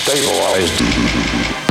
stabilized.